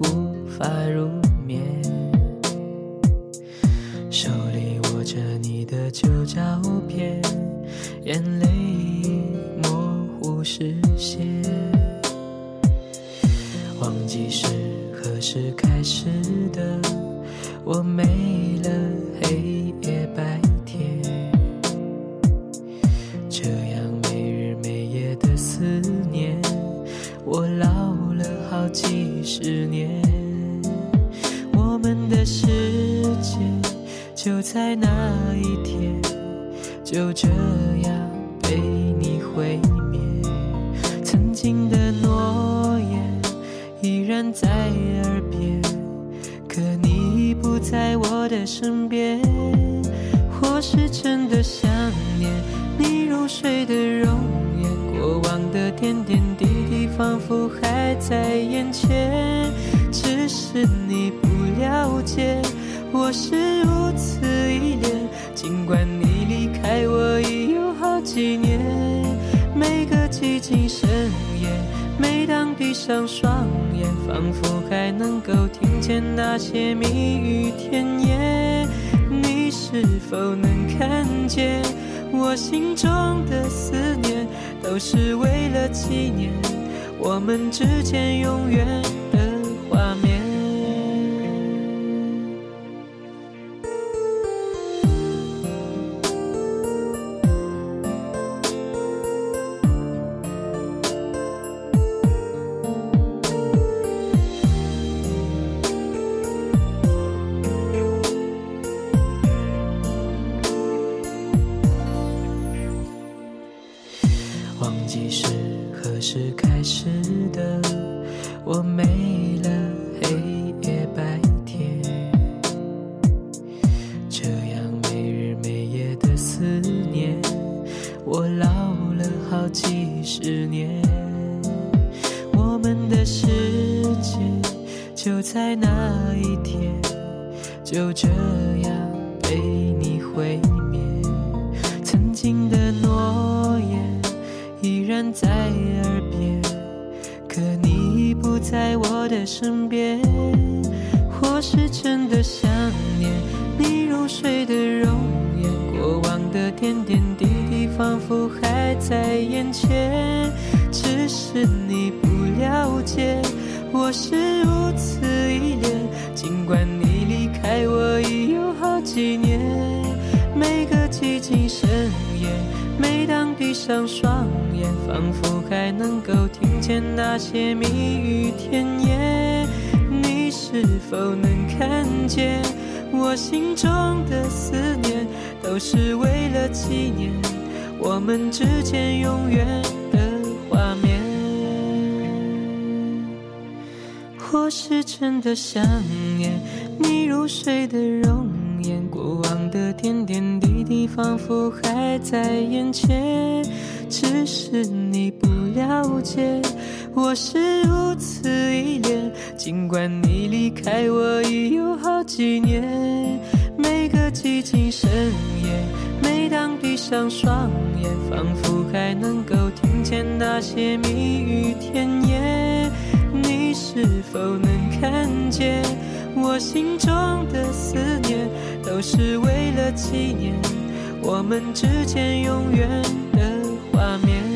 无法入眠，手里握着你的旧照片，眼泪已模糊视线。忘记是何时开始的，我没了黑夜白天。这样没日没夜的思念，我老。好几十年，我们的世界。就在那一天，就这样被你毁灭。曾经的诺言依然在耳边，可你已不在我的身边。我是真的想念你入睡的容颜，过往的点点仿佛还在眼前，只是你不了解。我是如此依恋，尽管你离开我已有好几年。每个寂静深夜，每当闭上双眼，仿佛还能够听见那些蜜语甜言。你是否能看见，我心中的思念，都是为了纪念我们之间永远的画面。忘记是何时开始的？我没了黑夜白天，这样没日没夜的思念，我老了好几十年。我们的世界就在那一天，就这样被你毁灭。曾经的诺言。依然在，可你已不在我的身边。我是真的想念你入睡的容颜，过往的点点滴滴仿佛还在眼前。只是你不了解，我是如此依恋。尽管你离开我已有好几年，闭上双眼。仿佛还能够听见那些蜜语甜言，你是否能看见我心中的思念，都是为了纪念我们之间永远的画面。或是真的想念你入睡的容颜，过往的点点滴滴仿佛还在眼前。只是你不了解，我是如此依恋。尽管你离开我已有好几年，每个寂静深夜，每当闭上双眼，仿佛还能够听见那些蜜语甜言。你是否能看见，我心中的思念，都是为了纪念我们之间永远的。画面。